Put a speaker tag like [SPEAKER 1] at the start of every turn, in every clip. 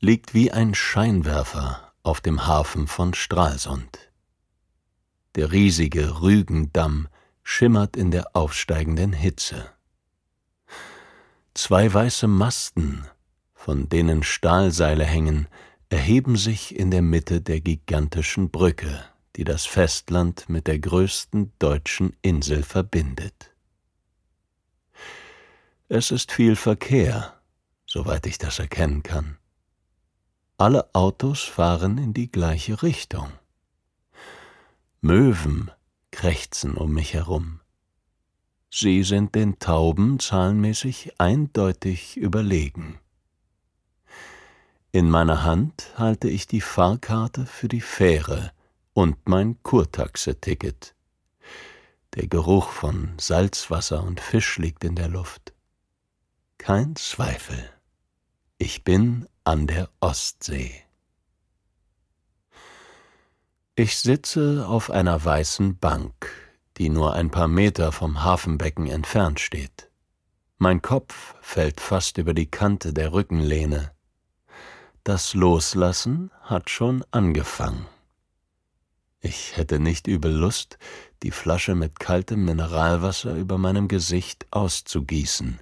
[SPEAKER 1] liegt wie ein Scheinwerfer auf dem Hafen von Stralsund. Der riesige Rügendamm schimmert in der aufsteigenden Hitze. Zwei weiße Masten, von denen Stahlseile hängen, erheben sich in der Mitte der gigantischen Brücke, die das Festland mit der größten deutschen Insel verbindet. Es ist viel Verkehr, soweit ich das erkennen kann. Alle Autos fahren in die gleiche Richtung. Möwen krächzen um mich herum. Sie sind den Tauben zahlenmäßig eindeutig überlegen. In meiner Hand halte ich die Fahrkarte für die Fähre und mein Kurtaxe-Ticket. Der Geruch von Salzwasser und Fisch liegt in der Luft. Kein Zweifel. Ich bin an der Ostsee. Ich sitze auf einer weißen Bank, die nur ein paar Meter vom Hafenbecken entfernt steht. Mein Kopf fällt fast über die Kante der Rückenlehne. Das Loslassen hat schon angefangen. Ich hätte nicht übel Lust, die Flasche mit kaltem Mineralwasser über meinem Gesicht auszugießen.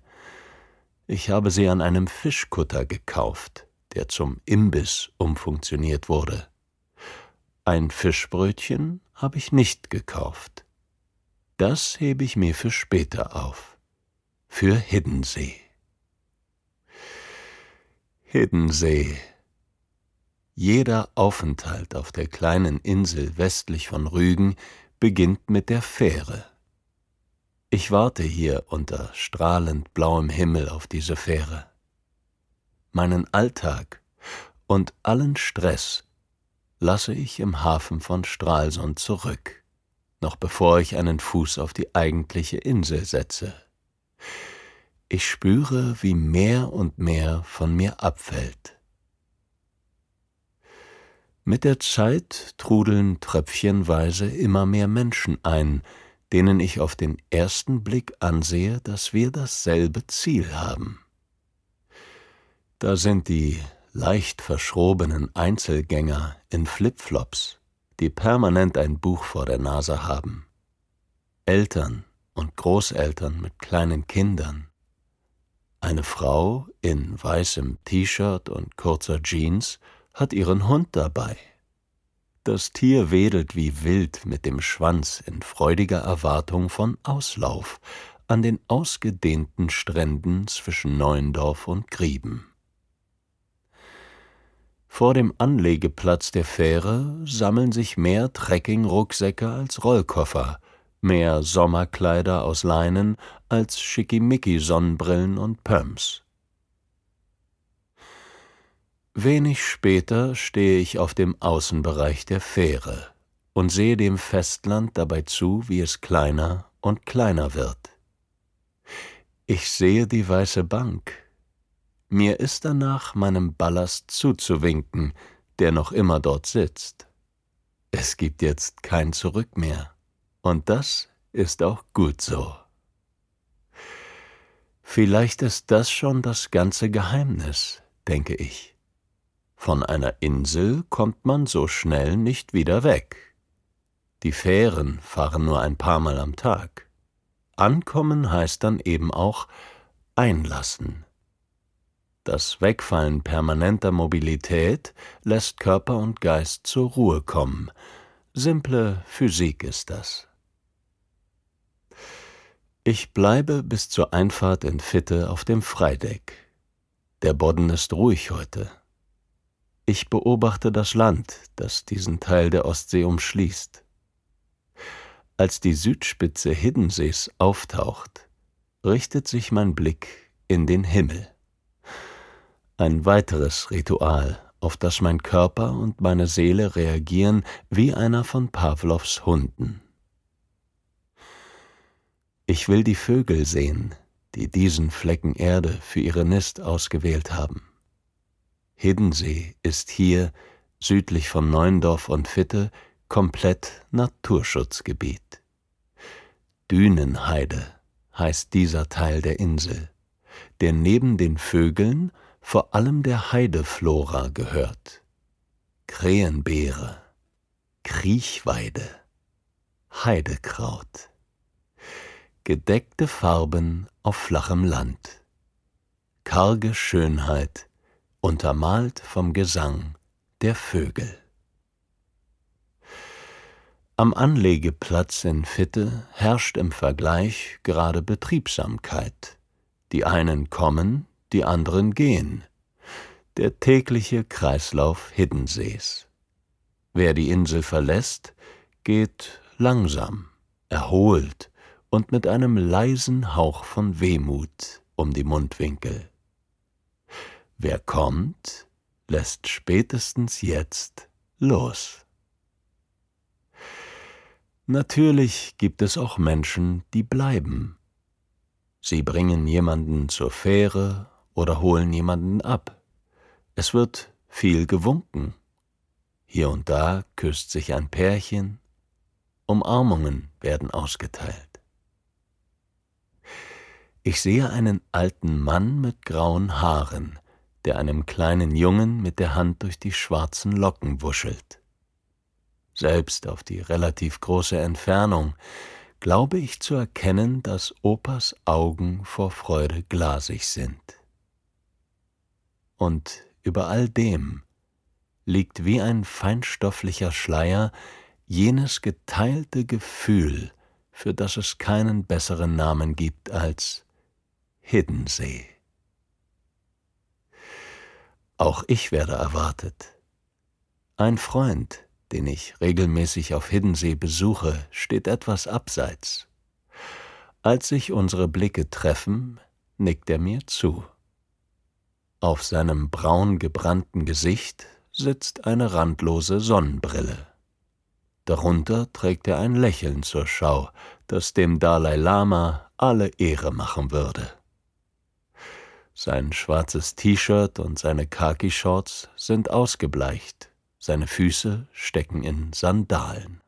[SPEAKER 1] Ich habe sie an einem Fischkutter gekauft, der zum Imbiss umfunktioniert wurde. Ein Fischbrötchen habe ich nicht gekauft. Das hebe ich mir für später auf. Für Hiddensee. Hiddensee jeder Aufenthalt auf der kleinen Insel westlich von Rügen beginnt mit der Fähre. Ich warte hier unter strahlend blauem Himmel auf diese Fähre. Meinen Alltag und allen Stress lasse ich im Hafen von Stralsund zurück, noch bevor ich einen Fuß auf die eigentliche Insel setze. Ich spüre, wie mehr und mehr von mir abfällt mit der Zeit trudeln tröpfchenweise immer mehr Menschen ein, denen ich auf den ersten Blick ansehe, dass wir dasselbe Ziel haben. Da sind die leicht verschrobenen Einzelgänger in Flipflops, die permanent ein Buch vor der Nase haben, Eltern und Großeltern mit kleinen Kindern, eine Frau in weißem T-Shirt und kurzer Jeans hat ihren Hund dabei. Das Tier wedelt wie wild mit dem Schwanz in freudiger Erwartung von Auslauf an den ausgedehnten Stränden zwischen Neuendorf und Grieben. Vor dem Anlegeplatz der Fähre sammeln sich mehr Trekkingrucksäcke als Rollkoffer, mehr Sommerkleider aus Leinen als Schickimicki-Sonnenbrillen und Pumps. Wenig später stehe ich auf dem Außenbereich der Fähre und sehe dem Festland dabei zu, wie es kleiner und kleiner wird. Ich sehe die weiße Bank. Mir ist danach, meinem Ballast zuzuwinken, der noch immer dort sitzt. Es gibt jetzt kein Zurück mehr. Und das ist auch gut so. Vielleicht ist das schon das ganze Geheimnis, denke ich. Von einer Insel kommt man so schnell nicht wieder weg. Die Fähren fahren nur ein paar Mal am Tag. Ankommen heißt dann eben auch einlassen. Das Wegfallen permanenter Mobilität lässt Körper und Geist zur Ruhe kommen. Simple Physik ist das. Ich bleibe bis zur Einfahrt in Fitte auf dem Freideck. Der Bodden ist ruhig heute. Ich beobachte das Land, das diesen Teil der Ostsee umschließt. Als die Südspitze Hiddensees auftaucht, richtet sich mein Blick in den Himmel. Ein weiteres Ritual, auf das mein Körper und meine Seele reagieren wie einer von Pavlovs Hunden. Ich will die Vögel sehen, die diesen Flecken Erde für ihre Nist ausgewählt haben. Hiddensee ist hier, südlich von Neuendorf und Fitte, komplett Naturschutzgebiet. Dünenheide heißt dieser Teil der Insel, der neben den Vögeln vor allem der Heideflora gehört. Krähenbeere, Kriechweide, Heidekraut. Gedeckte Farben auf flachem Land. Karge Schönheit, untermalt vom Gesang der Vögel. Am Anlegeplatz in Fitte herrscht im Vergleich gerade Betriebsamkeit. Die einen kommen, die anderen gehen. Der tägliche Kreislauf Hiddensees. Wer die Insel verlässt, geht langsam, erholt und mit einem leisen Hauch von Wehmut um die Mundwinkel. Wer kommt, lässt spätestens jetzt los. Natürlich gibt es auch Menschen, die bleiben. Sie bringen jemanden zur Fähre oder holen jemanden ab. Es wird viel gewunken. Hier und da küsst sich ein Pärchen, Umarmungen werden ausgeteilt. Ich sehe einen alten Mann mit grauen Haaren, der einem kleinen Jungen mit der Hand durch die schwarzen Locken wuschelt. Selbst auf die relativ große Entfernung glaube ich zu erkennen, dass Opas Augen vor Freude glasig sind und über all dem liegt wie ein feinstofflicher Schleier jenes geteilte Gefühl, für das es keinen besseren Namen gibt als Hiddensee. Auch ich werde erwartet. Ein Freund, den ich regelmäßig auf Hiddensee besuche, steht etwas abseits. Als sich unsere Blicke treffen, nickt er mir zu. Auf seinem braun gebrannten Gesicht sitzt eine randlose Sonnenbrille. Darunter trägt er ein Lächeln zur Schau, das dem Dalai Lama alle Ehre machen würde. Sein schwarzes T-Shirt und seine Khaki-Shorts sind ausgebleicht, seine Füße stecken in Sandalen.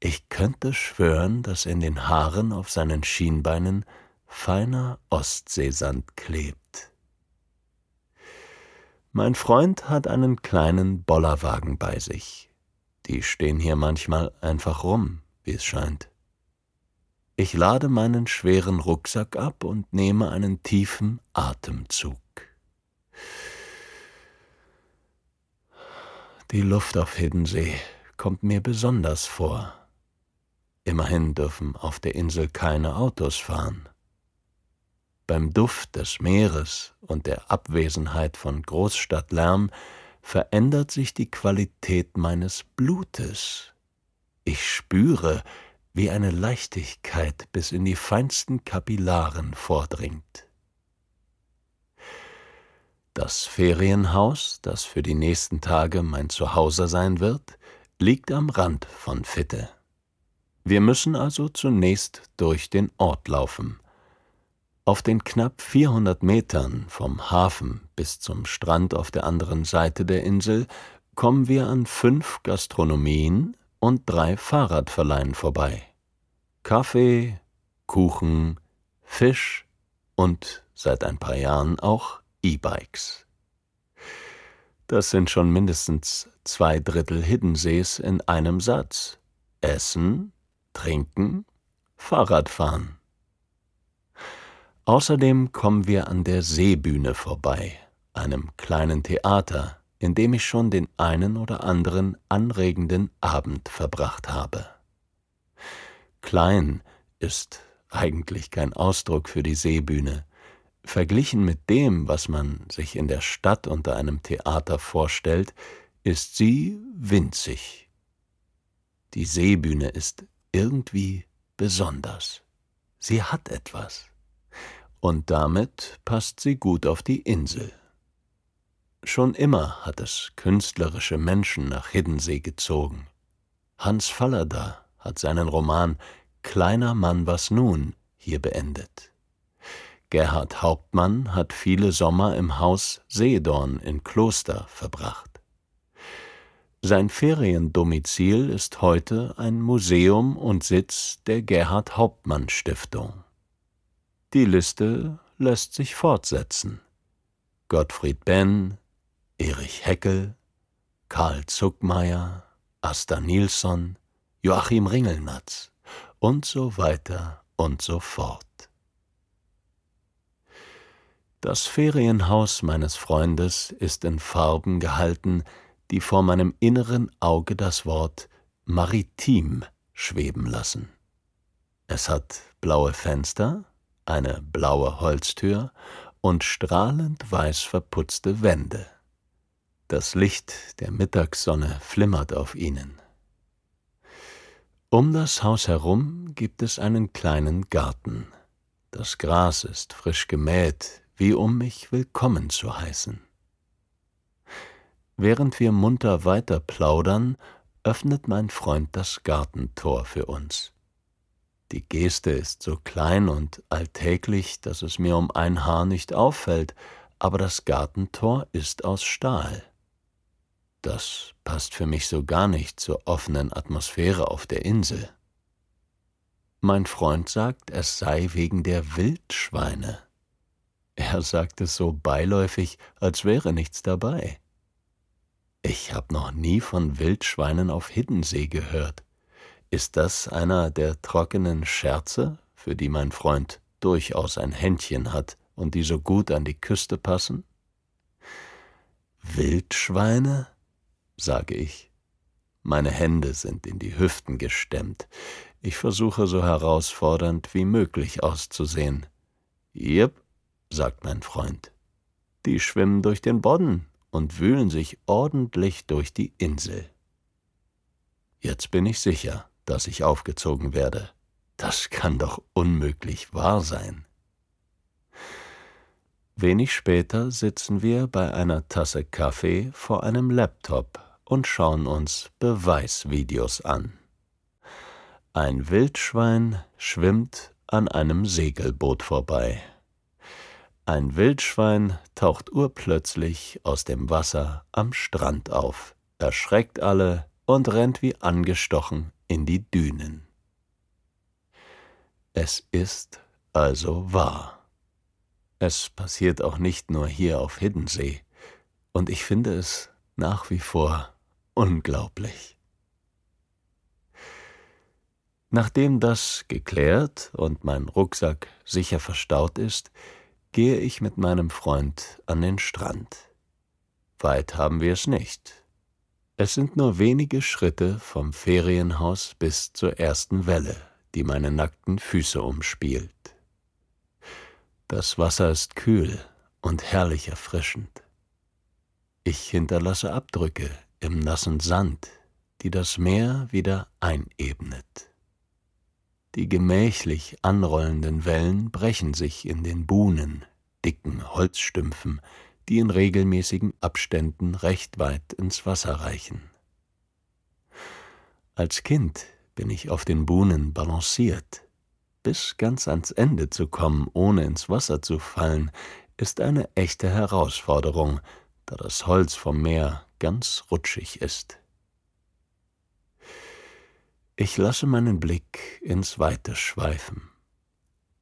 [SPEAKER 1] Ich könnte schwören, dass in den Haaren auf seinen Schienbeinen feiner Ostseesand klebt. Mein Freund hat einen kleinen Bollerwagen bei sich. Die stehen hier manchmal einfach rum, wie es scheint. Ich lade meinen schweren Rucksack ab und nehme einen tiefen Atemzug. Die Luft auf Hiddensee kommt mir besonders vor. Immerhin dürfen auf der Insel keine Autos fahren beim Duft des Meeres und der Abwesenheit von Großstadtlärm verändert sich die Qualität meines Blutes. Ich spüre, wie eine Leichtigkeit bis in die feinsten Kapillaren vordringt. Das Ferienhaus, das für die nächsten Tage mein Zuhause sein wird, liegt am Rand von Fitte. Wir müssen also zunächst durch den Ort laufen. Auf den knapp 400 Metern vom Hafen bis zum Strand auf der anderen Seite der Insel kommen wir an fünf Gastronomien und drei Fahrradverleihen vorbei. Kaffee, Kuchen, Fisch und seit ein paar Jahren auch E-Bikes. Das sind schon mindestens zwei Drittel Hiddensees in einem Satz. Essen, trinken, Fahrradfahren. Außerdem kommen wir an der Seebühne vorbei, einem kleinen Theater, in dem ich schon den einen oder anderen anregenden Abend verbracht habe. Klein ist eigentlich kein Ausdruck für die Seebühne. Verglichen mit dem, was man sich in der Stadt unter einem Theater vorstellt, ist sie winzig. Die Seebühne ist irgendwie besonders. Sie hat etwas. Und damit passt sie gut auf die Insel. Schon immer hat es künstlerische Menschen nach Hiddensee gezogen. Hans Fallada hat seinen Roman Kleiner Mann was nun hier beendet. Gerhard Hauptmann hat viele Sommer im Haus Seedorn in Kloster verbracht. Sein Feriendomizil ist heute ein Museum und Sitz der Gerhard Hauptmann Stiftung. Die Liste lässt sich fortsetzen. Gottfried Benn, Erich Heckel, Karl Zuckmeier, Asta Nilsson, Joachim Ringelnatz und so weiter und so fort. Das Ferienhaus meines Freundes ist in Farben gehalten, die vor meinem inneren Auge das Wort maritim schweben lassen. Es hat blaue Fenster, eine blaue Holztür und strahlend weiß verputzte Wände. Das Licht der Mittagssonne flimmert auf ihnen. Um das Haus herum gibt es einen kleinen Garten. Das Gras ist frisch gemäht, wie um mich willkommen zu heißen. Während wir munter weiter plaudern, öffnet mein Freund das Gartentor für uns. Die Geste ist so klein und alltäglich, dass es mir um ein Haar nicht auffällt, aber das Gartentor ist aus Stahl. Das passt für mich so gar nicht zur offenen Atmosphäre auf der Insel. Mein Freund sagt, es sei wegen der Wildschweine. Er sagt es so beiläufig, als wäre nichts dabei. Ich habe noch nie von Wildschweinen auf Hiddensee gehört. Ist das einer der trockenen Scherze, für die mein Freund durchaus ein Händchen hat und die so gut an die Küste passen? Wildschweine? sage ich. Meine Hände sind in die Hüften gestemmt. Ich versuche so herausfordernd wie möglich auszusehen. Jep, sagt mein Freund. Die schwimmen durch den Bodden und wühlen sich ordentlich durch die Insel. Jetzt bin ich sicher, dass ich aufgezogen werde. Das kann doch unmöglich wahr sein. Wenig später sitzen wir bei einer Tasse Kaffee vor einem Laptop und schauen uns Beweisvideos an. Ein Wildschwein schwimmt an einem Segelboot vorbei. Ein Wildschwein taucht urplötzlich aus dem Wasser am Strand auf, erschreckt alle und rennt wie angestochen in die Dünen. Es ist also wahr. Es passiert auch nicht nur hier auf Hiddensee, und ich finde es nach wie vor unglaublich. Nachdem das geklärt und mein Rucksack sicher verstaut ist, gehe ich mit meinem Freund an den Strand. Weit haben wir es nicht. Es sind nur wenige Schritte vom Ferienhaus bis zur ersten Welle, die meine nackten Füße umspielt. Das Wasser ist kühl und herrlich erfrischend. Ich hinterlasse Abdrücke im nassen Sand, die das Meer wieder einebnet. Die gemächlich anrollenden Wellen brechen sich in den Buhnen, dicken Holzstümpfen, die in regelmäßigen Abständen recht weit ins Wasser reichen. Als Kind bin ich auf den Buhnen balanciert. bis ganz ans Ende zu kommen, ohne ins Wasser zu fallen, ist eine echte Herausforderung, da das Holz vom Meer ganz rutschig ist. Ich lasse meinen Blick ins Weite schweifen.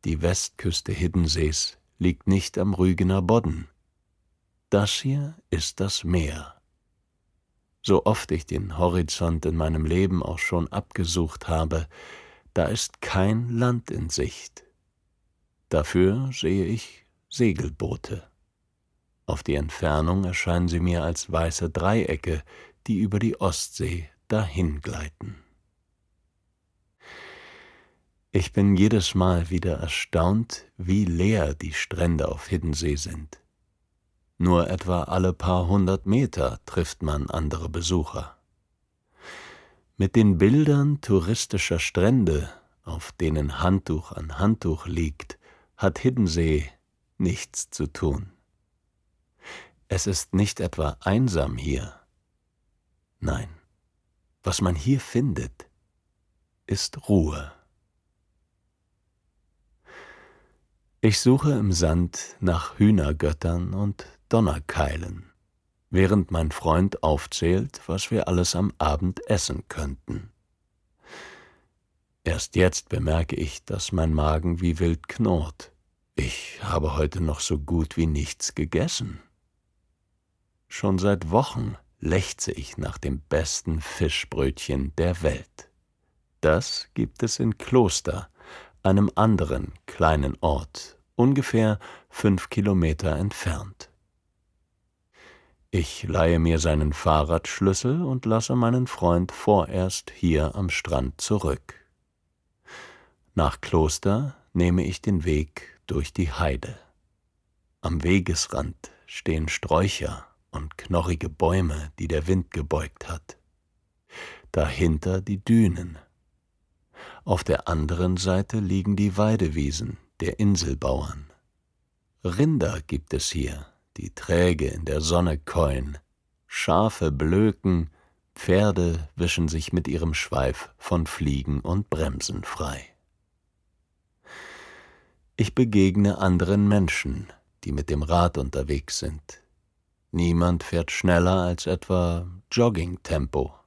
[SPEAKER 1] Die Westküste Hiddensees liegt nicht am Rügener Bodden. Das hier ist das Meer. So oft ich den Horizont in meinem Leben auch schon abgesucht habe, da ist kein Land in Sicht. Dafür sehe ich Segelboote. Auf die Entfernung erscheinen sie mir als weiße Dreiecke, die über die Ostsee dahingleiten. Ich bin jedes Mal wieder erstaunt, wie leer die Strände auf Hiddensee sind. Nur etwa alle paar hundert Meter trifft man andere Besucher. Mit den Bildern touristischer Strände, auf denen Handtuch an Handtuch liegt, hat Hiddensee nichts zu tun. Es ist nicht etwa einsam hier. Nein, was man hier findet, ist Ruhe. Ich suche im Sand nach Hühnergöttern und Donnerkeilen, während mein Freund aufzählt, was wir alles am Abend essen könnten. Erst jetzt bemerke ich, dass mein Magen wie wild knurrt. Ich habe heute noch so gut wie nichts gegessen. Schon seit Wochen lechze ich nach dem besten Fischbrötchen der Welt. Das gibt es in Kloster, einem anderen kleinen Ort, ungefähr fünf Kilometer entfernt. Ich leihe mir seinen Fahrradschlüssel und lasse meinen Freund vorerst hier am Strand zurück. Nach Kloster nehme ich den Weg durch die Heide. Am Wegesrand stehen Sträucher und knorrige Bäume, die der Wind gebeugt hat. Dahinter die Dünen, auf der anderen Seite liegen die Weidewiesen der Inselbauern. Rinder gibt es hier, die träge in der Sonne käuen, Schafe blöken, Pferde wischen sich mit ihrem Schweif von Fliegen und Bremsen frei. Ich begegne anderen Menschen, die mit dem Rad unterwegs sind. Niemand fährt schneller als etwa Joggingtempo.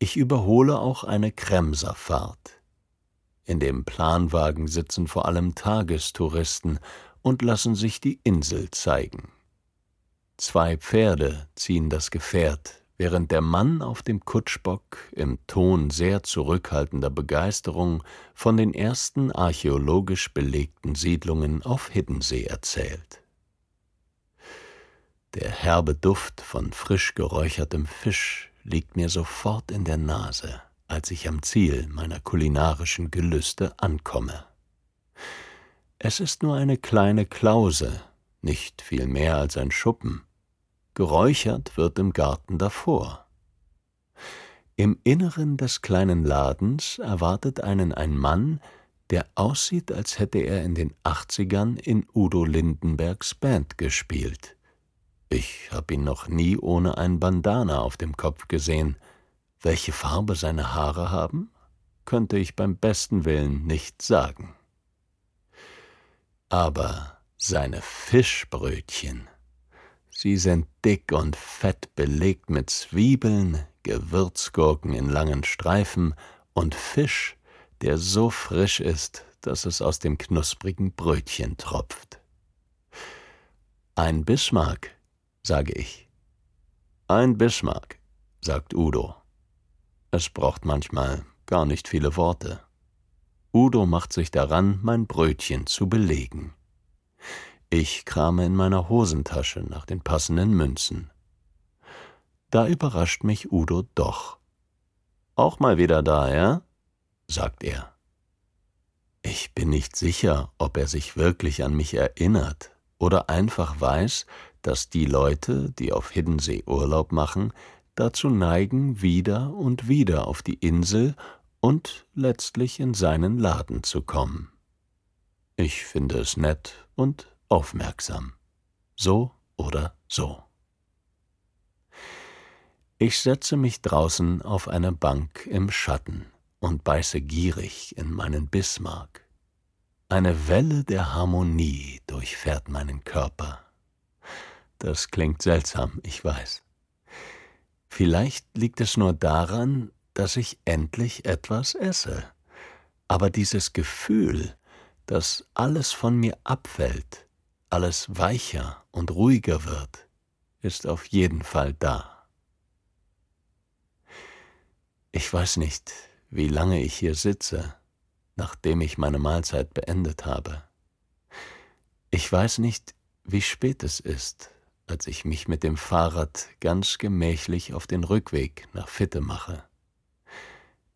[SPEAKER 1] Ich überhole auch eine Kremserfahrt. In dem Planwagen sitzen vor allem Tagestouristen und lassen sich die Insel zeigen. Zwei Pferde ziehen das Gefährt, während der Mann auf dem Kutschbock im Ton sehr zurückhaltender Begeisterung von den ersten archäologisch belegten Siedlungen auf Hiddensee erzählt. Der herbe Duft von frisch geräuchertem Fisch liegt mir sofort in der Nase als ich am Ziel meiner kulinarischen Gelüste ankomme. Es ist nur eine kleine Klause, nicht viel mehr als ein Schuppen. Geräuchert wird im Garten davor. Im Inneren des kleinen Ladens erwartet einen ein Mann, der aussieht, als hätte er in den Achtzigern in Udo Lindenbergs Band gespielt. Ich hab ihn noch nie ohne ein Bandana auf dem Kopf gesehen, welche Farbe seine Haare haben, könnte ich beim besten Willen nicht sagen. Aber seine Fischbrötchen, sie sind dick und fett belegt mit Zwiebeln, Gewürzgurken in langen Streifen und Fisch, der so frisch ist, dass es aus dem knusprigen Brötchen tropft. Ein Bismarck, sage ich. Ein Bismarck, sagt Udo. Es braucht manchmal gar nicht viele Worte. Udo macht sich daran, mein Brötchen zu belegen. Ich krame in meiner Hosentasche nach den passenden Münzen. Da überrascht mich Udo doch. Auch mal wieder da, ja? sagt er. Ich bin nicht sicher, ob er sich wirklich an mich erinnert oder einfach weiß, dass die Leute, die auf Hiddensee Urlaub machen, dazu neigen, wieder und wieder auf die Insel und letztlich in seinen Laden zu kommen. Ich finde es nett und aufmerksam. So oder so. Ich setze mich draußen auf eine Bank im Schatten und beiße gierig in meinen Bismarck, Eine Welle der Harmonie durchfährt meinen Körper. Das klingt seltsam, ich weiß. Vielleicht liegt es nur daran, dass ich endlich etwas esse. Aber dieses Gefühl, dass alles von mir abfällt, alles weicher und ruhiger wird, ist auf jeden Fall da. Ich weiß nicht, wie lange ich hier sitze, nachdem ich meine Mahlzeit beendet habe. Ich weiß nicht, wie spät es ist, als ich mich mit dem Fahrrad ganz gemächlich auf den Rückweg nach Fitte mache.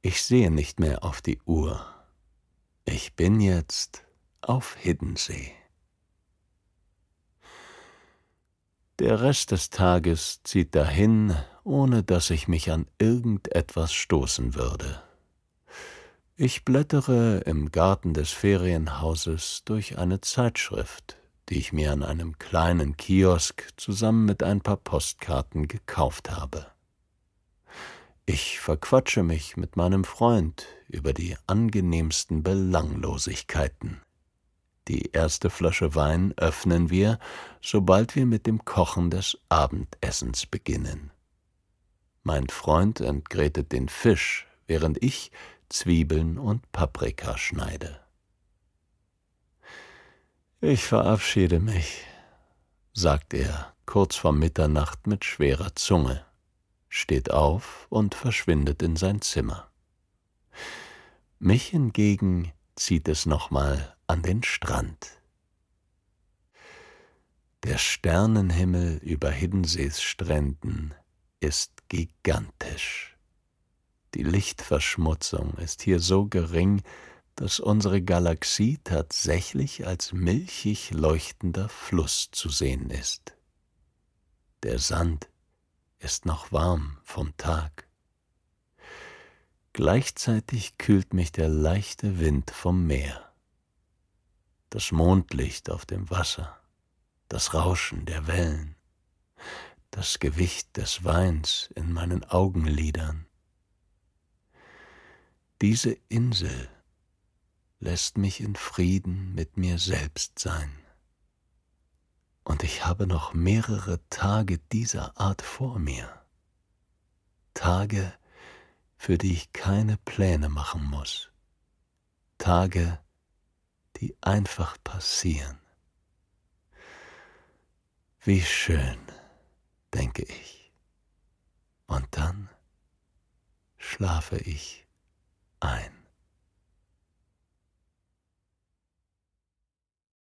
[SPEAKER 1] Ich sehe nicht mehr auf die Uhr. Ich bin jetzt auf Hiddensee. Der Rest des Tages zieht dahin, ohne dass ich mich an irgendetwas stoßen würde. Ich blättere im Garten des Ferienhauses durch eine Zeitschrift, die ich mir an einem kleinen Kiosk zusammen mit ein paar Postkarten gekauft habe. Ich verquatsche mich mit meinem Freund über die angenehmsten Belanglosigkeiten. Die erste Flasche Wein öffnen wir, sobald wir mit dem Kochen des Abendessens beginnen. Mein Freund entgrätet den Fisch, während ich Zwiebeln und Paprika schneide. Ich verabschiede mich, sagt er kurz vor Mitternacht mit schwerer Zunge, steht auf und verschwindet in sein Zimmer. Mich hingegen zieht es nochmal an den Strand. Der Sternenhimmel über Hiddensees Stränden ist gigantisch. Die Lichtverschmutzung ist hier so gering, dass unsere Galaxie tatsächlich als milchig leuchtender Fluss zu sehen ist. Der Sand ist noch warm vom Tag. Gleichzeitig kühlt mich der leichte Wind vom Meer. Das Mondlicht auf dem Wasser, das Rauschen der Wellen, das Gewicht des Weins in meinen Augenlidern. Diese Insel lässt mich in Frieden mit mir selbst sein. Und ich habe noch mehrere Tage dieser Art vor mir. Tage, für die ich keine Pläne machen muss. Tage, die einfach passieren. Wie schön, denke ich. Und dann schlafe ich ein.